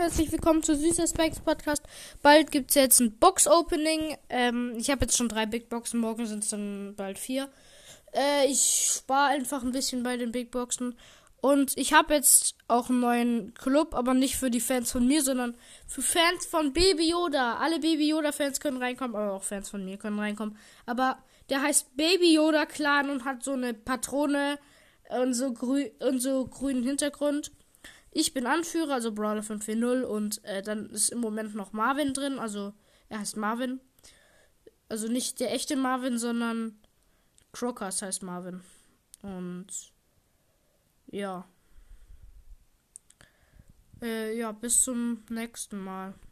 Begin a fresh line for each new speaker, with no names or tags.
herzlich willkommen zu Süßer Specs Podcast. Bald gibt es jetzt ein Box-Opening. Ähm, ich habe jetzt schon drei Big Boxen, morgen sind es dann bald vier. Äh, ich spare einfach ein bisschen bei den Big Boxen. Und ich habe jetzt auch einen neuen Club, aber nicht für die Fans von mir, sondern für Fans von Baby Yoda. Alle Baby Yoda-Fans können reinkommen, aber auch Fans von mir können reinkommen. Aber der heißt Baby Yoda Clan und hat so eine Patrone und so, grü und so grünen Hintergrund. Ich bin Anführer, also Brawler 540 und äh, dann ist im Moment noch Marvin drin, also er heißt Marvin. Also nicht der echte Marvin, sondern Crocus heißt Marvin. Und ja. Äh, ja, bis zum nächsten Mal.